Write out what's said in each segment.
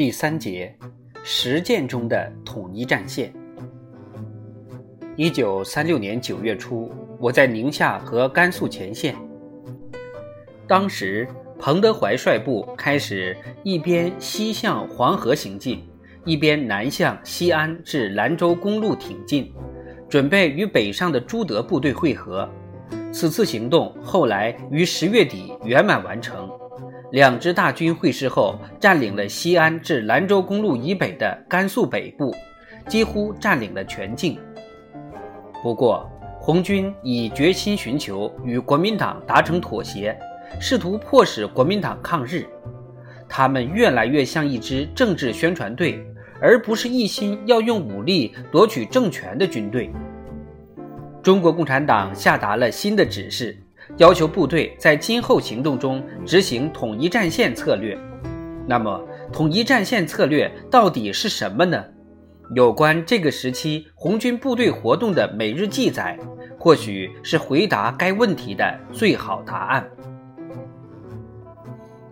第三节，实践中的统一战线。一九三六年九月初，我在宁夏和甘肃前线。当时，彭德怀率部开始一边西向黄河行进，一边南向西安至兰州公路挺进，准备与北上的朱德部队会合。此次行动后来于十月底圆满完成。两支大军会师后，占领了西安至兰州公路以北的甘肃北部，几乎占领了全境。不过，红军已决心寻求与国民党达成妥协，试图迫使国民党抗日。他们越来越像一支政治宣传队，而不是一心要用武力夺取政权的军队。中国共产党下达了新的指示。要求部队在今后行动中执行统一战线策略。那么，统一战线策略到底是什么呢？有关这个时期红军部队活动的每日记载，或许是回答该问题的最好答案。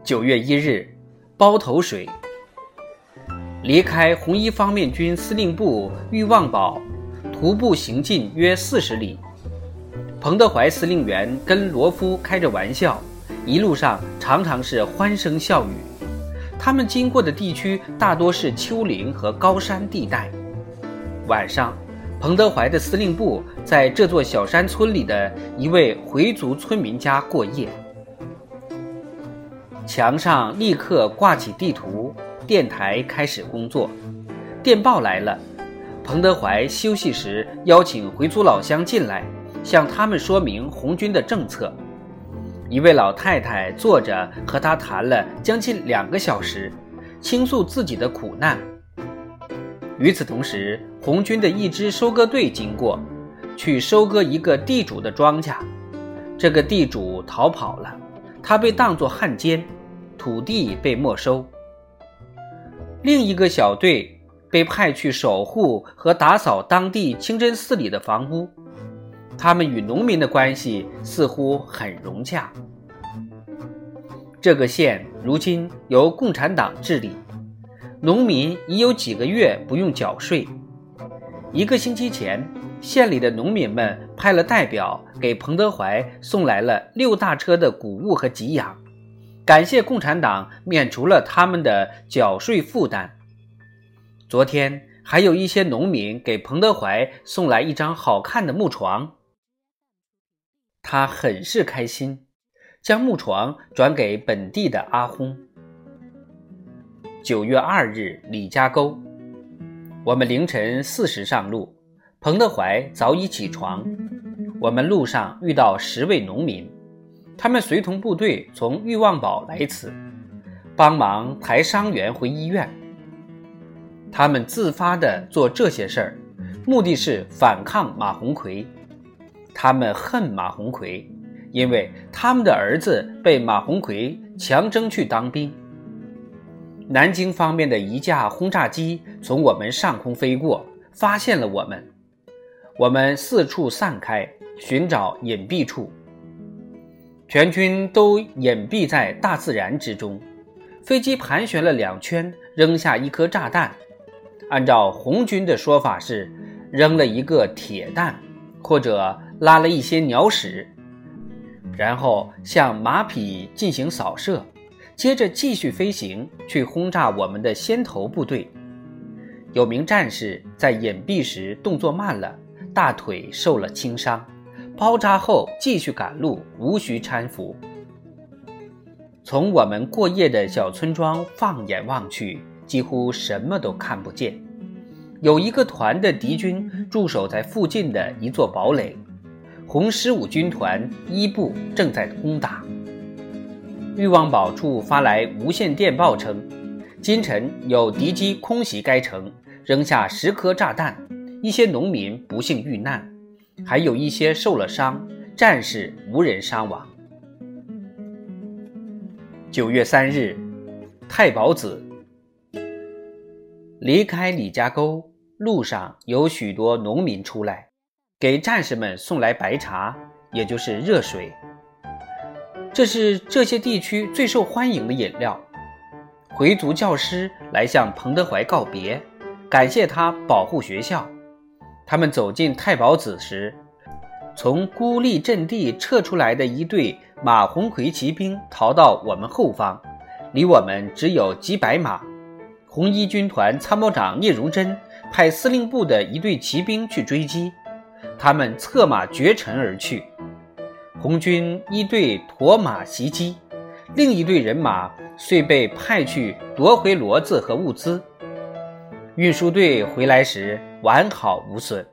九月一日，包头水。离开红一方面军司令部欲望堡，徒步行进约四十里。彭德怀司令员跟罗夫开着玩笑，一路上常常是欢声笑语。他们经过的地区大多是丘陵和高山地带。晚上，彭德怀的司令部在这座小山村里的一位回族村民家过夜。墙上立刻挂起地图，电台开始工作。电报来了，彭德怀休息时邀请回族老乡进来。向他们说明红军的政策。一位老太太坐着和他谈了将近两个小时，倾诉自己的苦难。与此同时，红军的一支收割队经过，去收割一个地主的庄稼。这个地主逃跑了，他被当作汉奸，土地被没收。另一个小队被派去守护和打扫当地清真寺里的房屋。他们与农民的关系似乎很融洽。这个县如今由共产党治理，农民已有几个月不用缴税。一个星期前，县里的农民们派了代表给彭德怀送来了六大车的谷物和给养，感谢共产党免除了他们的缴税负担。昨天，还有一些农民给彭德怀送来一张好看的木床。他很是开心，将木床转给本地的阿訇。九月二日，李家沟，我们凌晨四时上路，彭德怀早已起床。我们路上遇到十位农民，他们随同部队从欲望堡来此，帮忙抬伤员回医院。他们自发地做这些事儿，目的是反抗马鸿逵。他们恨马鸿逵，因为他们的儿子被马鸿逵强征去当兵。南京方面的一架轰炸机从我们上空飞过，发现了我们。我们四处散开，寻找隐蔽处。全军都隐蔽在大自然之中。飞机盘旋了两圈，扔下一颗炸弹。按照红军的说法是，扔了一个铁弹，或者。拉了一些鸟屎，然后向马匹进行扫射，接着继续飞行去轰炸我们的先头部队。有名战士在隐蔽时动作慢了，大腿受了轻伤，包扎后继续赶路，无需搀扶。从我们过夜的小村庄放眼望去，几乎什么都看不见。有一个团的敌军驻守在附近的一座堡垒。红十五军团一部正在攻打。裕望堡处发来无线电报称，今晨有敌机空袭该城，扔下十颗炸弹，一些农民不幸遇难，还有一些受了伤，战士无人伤亡。九月三日，太保子离开李家沟路上有许多农民出来。给战士们送来白茶，也就是热水。这是这些地区最受欢迎的饮料。回族教师来向彭德怀告别，感谢他保护学校。他们走进太保子时，从孤立阵地撤出来的一队马鸿逵骑兵逃到我们后方，离我们只有几百码。红一军团参谋长聂荣臻派司令部的一队骑兵去追击，他们策马绝尘而去。红军一队驮马袭击，另一队人马遂被派去夺回骡子和物资。运输队回来时完好无损。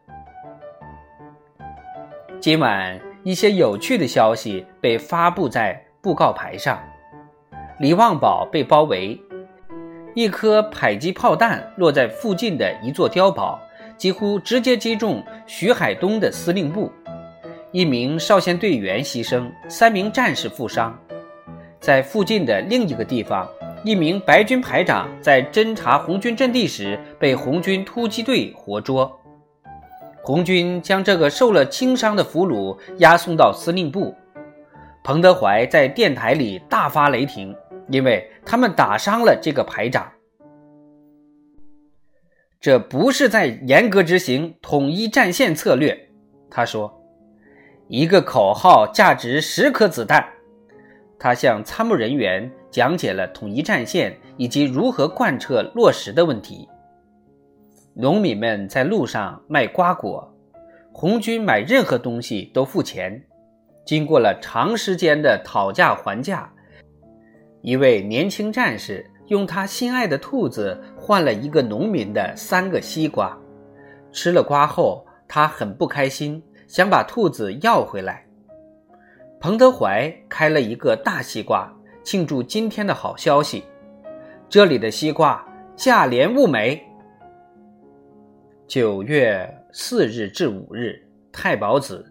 今晚一些有趣的消息被发布在布告牌上：李旺堡被包围，一颗迫击炮弹落在附近的一座碉堡，几乎直接击中徐海东的司令部，一名少先队员牺牲，三名战士负伤。在附近的另一个地方。一名白军排长在侦察红军阵地时被红军突击队活捉，红军将这个受了轻伤的俘虏押送到司令部。彭德怀在电台里大发雷霆，因为他们打伤了这个排长。这不是在严格执行统一战线策略，他说，一个口号价值十颗子弹。他向参谋人员讲解了统一战线以及如何贯彻落实的问题。农民们在路上卖瓜果，红军买任何东西都付钱。经过了长时间的讨价还价，一位年轻战士用他心爱的兔子换了一个农民的三个西瓜。吃了瓜后，他很不开心，想把兔子要回来。彭德怀开了一个大西瓜，庆祝今天的好消息。这里的西瓜价廉物美。九月四日至五日，太保子，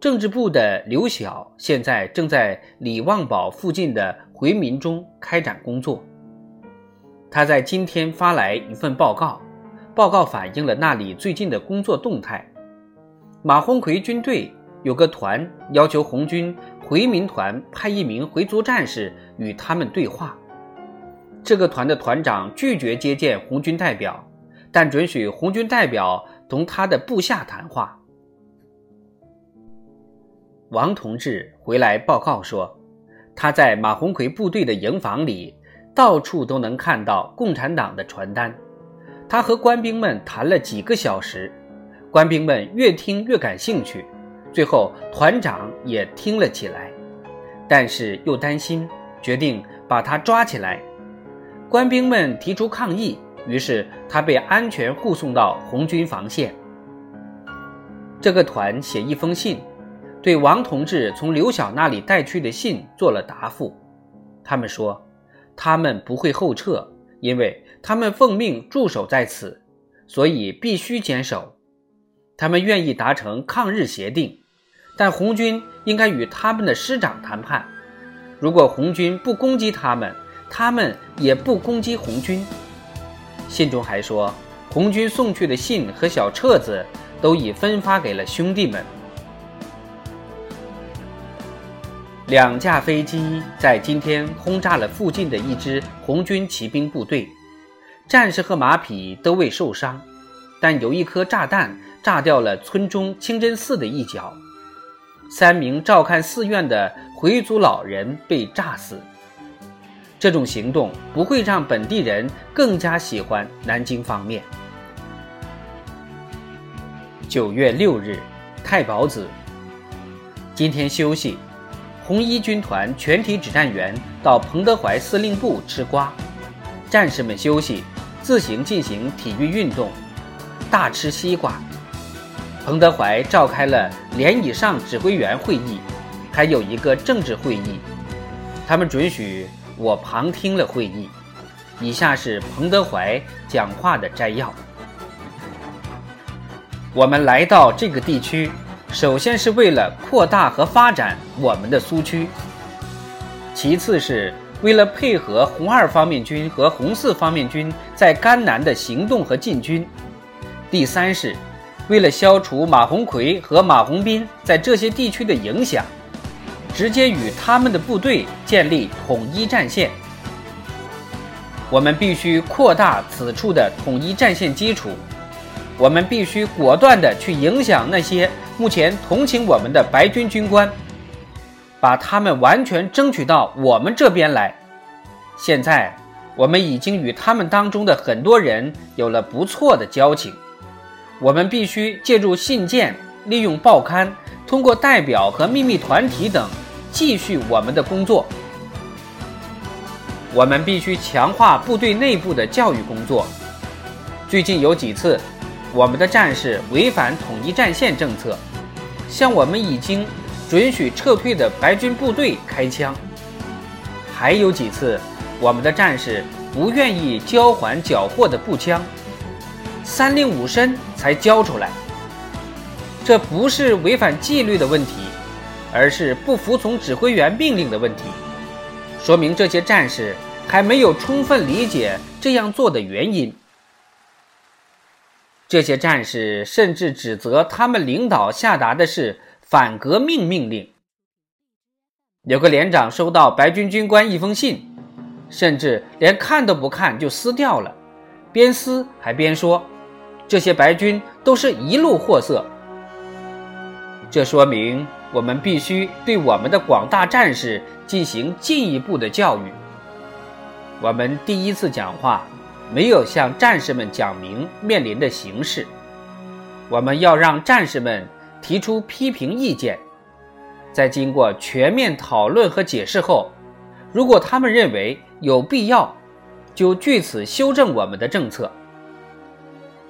政治部的刘晓现在正在李旺堡附近的回民中开展工作。他在今天发来一份报告，报告反映了那里最近的工作动态。马鸿逵军队。有个团要求红军回民团派一名回族战士与他们对话。这个团的团长拒绝接见红军代表，但准许红军代表同他的部下谈话。王同志回来报告说，他在马鸿逵部队的营房里，到处都能看到共产党的传单。他和官兵们谈了几个小时，官兵们越听越感兴趣。最后，团长也听了起来，但是又担心，决定把他抓起来。官兵们提出抗议，于是他被安全护送到红军防线。这个团写一封信，对王同志从刘晓那里带去的信做了答复。他们说，他们不会后撤，因为他们奉命驻守在此，所以必须坚守。他们愿意达成抗日协定。但红军应该与他们的师长谈判。如果红军不攻击他们，他们也不攻击红军。信中还说，红军送去的信和小册子都已分发给了兄弟们。两架飞机在今天轰炸了附近的一支红军骑兵部队，战士和马匹都未受伤，但有一颗炸弹炸掉了村中清真寺的一角。三名照看寺院的回族老人被炸死。这种行动不会让本地人更加喜欢南京方面。九月六日，太保子。今天休息，红一军团全体指战员到彭德怀司令部吃瓜，战士们休息，自行进行体育运动，大吃西瓜。彭德怀召开了连以上指挥员会议，还有一个政治会议。他们准许我旁听了会议。以下是彭德怀讲话的摘要：我们来到这个地区，首先是为了扩大和发展我们的苏区；其次是为了配合红二方面军和红四方面军在甘南的行动和进军；第三是。为了消除马鸿逵和马鸿宾在这些地区的影响，直接与他们的部队建立统一战线。我们必须扩大此处的统一战线基础。我们必须果断地去影响那些目前同情我们的白军军官，把他们完全争取到我们这边来。现在，我们已经与他们当中的很多人有了不错的交情。我们必须借助信件、利用报刊、通过代表和秘密团体等，继续我们的工作。我们必须强化部队内部的教育工作。最近有几次。我们的战士违反统一战线政策，向我们已经准许撤退的白军部队开枪。还有几次，我们的战士不愿意交还缴获的步枪，三令五申才交出来。这不是违反纪律的问题，而是不服从指挥员命令的问题，说明这些战士还没有充分理解这样做的原因。这些战士甚至指责他们领导下达的是反革命命令。有个连长收到白军军官一封信，甚至连看都不看就撕掉了，边撕还边说：“这些白军都是一路货色。”这说明我们必须对我们的广大战士进行进一步的教育。我们第一次讲话。没有向战士们讲明面临的形势，我们要让战士们提出批评意见，在经过全面讨论和解释后，如果他们认为有必要，就据此修正我们的政策。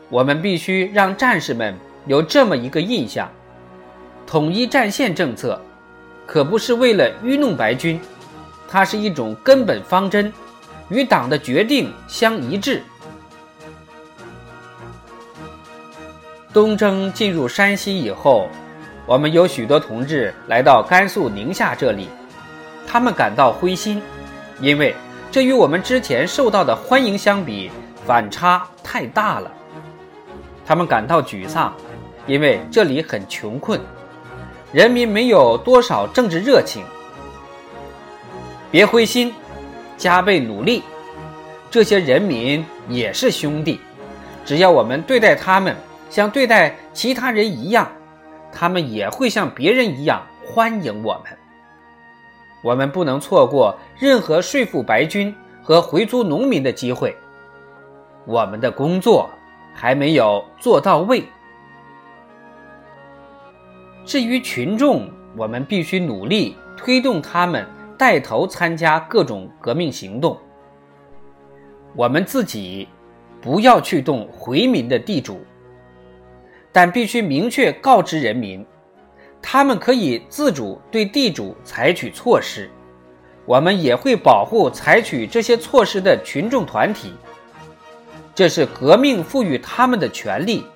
我们必须让战士们有这么一个印象：统一战线政策可不是为了愚弄白军，它是一种根本方针。与党的决定相一致。东征进入山西以后，我们有许多同志来到甘肃宁夏这里，他们感到灰心，因为这与我们之前受到的欢迎相比，反差太大了。他们感到沮丧，因为这里很穷困，人民没有多少政治热情。别灰心。加倍努力，这些人民也是兄弟，只要我们对待他们像对待其他人一样，他们也会像别人一样欢迎我们。我们不能错过任何说服白军和回族农民的机会。我们的工作还没有做到位。至于群众，我们必须努力推动他们。带头参加各种革命行动。我们自己不要去动回民的地主，但必须明确告知人民，他们可以自主对地主采取措施。我们也会保护采取这些措施的群众团体。这是革命赋予他们的权利，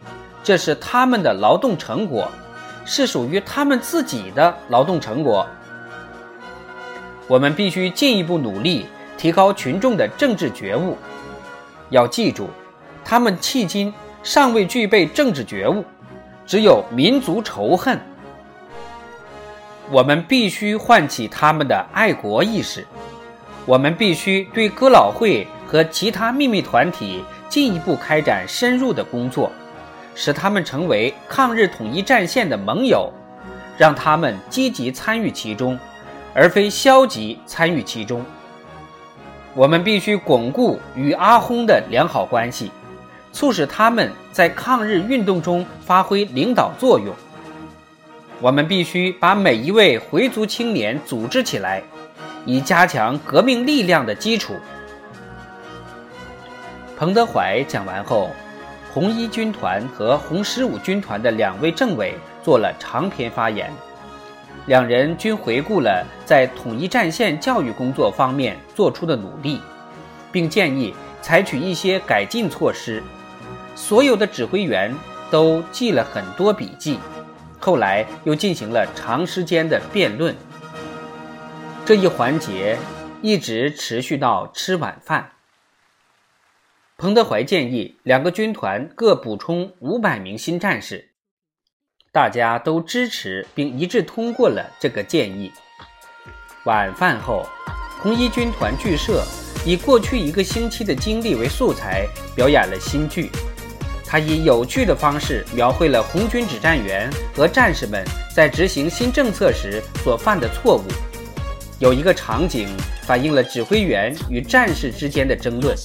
这是他们的劳动成果，是属于他们自己的劳动成果。我们必须进一步努力，提高群众的政治觉悟。要记住，他们迄今尚未具备政治觉悟，只有民族仇恨。我们必须唤起他们的爱国意识。我们必须对哥老会和其他秘密团体进一步开展深入的工作，使他们成为抗日统一战线的盟友，让他们积极参与其中。而非消极参与其中。我们必须巩固与阿訇的良好关系，促使他们在抗日运动中发挥领导作用。我们必须把每一位回族青年组织起来，以加强革命力量的基础。彭德怀讲完后，红一军团和红十五军团的两位政委做了长篇发言。两人均回顾了在统一战线教育工作方面做出的努力，并建议采取一些改进措施。所有的指挥员都记了很多笔记，后来又进行了长时间的辩论。这一环节一直持续到吃晚饭。彭德怀建议两个军团各补充五百名新战士。大家都支持并一致通过了这个建议。晚饭后，红一军团剧社以过去一个星期的经历为素材，表演了新剧。他以有趣的方式描绘了红军指战员和战士们在执行新政策时所犯的错误。有一个场景反映了指挥员与战士之间的争论，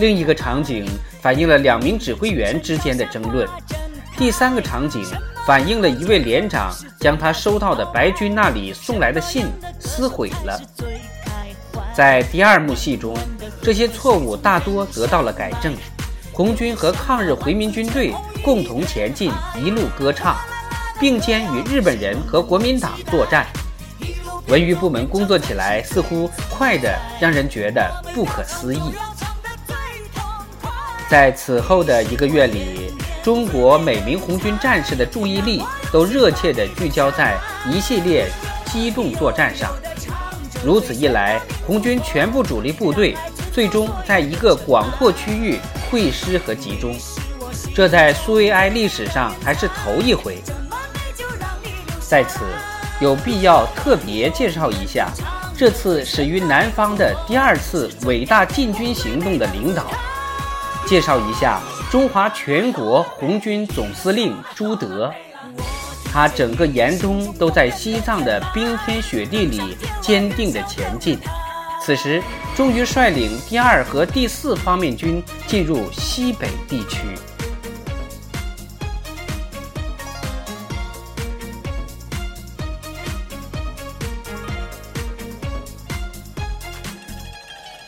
另一个场景反映了两名指挥员之间的争论，第三个场景反映了一位连长将他收到的白军那里送来的信撕毁了。在第二幕戏中，这些错误大多得到了改正。红军和抗日回民军队共同前进，一路歌唱，并肩与日本人和国民党作战。文娱部门工作起来似乎快得让人觉得不可思议。在此后的一个月里，中国每名红军战士的注意力都热切地聚焦在一系列机动作战上。如此一来，红军全部主力部队最终在一个广阔区域。会师和集中，这在苏维埃历史上还是头一回。在此，有必要特别介绍一下这次始于南方的第二次伟大进军行动的领导，介绍一下中华全国红军总司令朱德。他整个严冬都在西藏的冰天雪地里坚定地前进。此时，终于率领第二和第四方面军进入西北地区。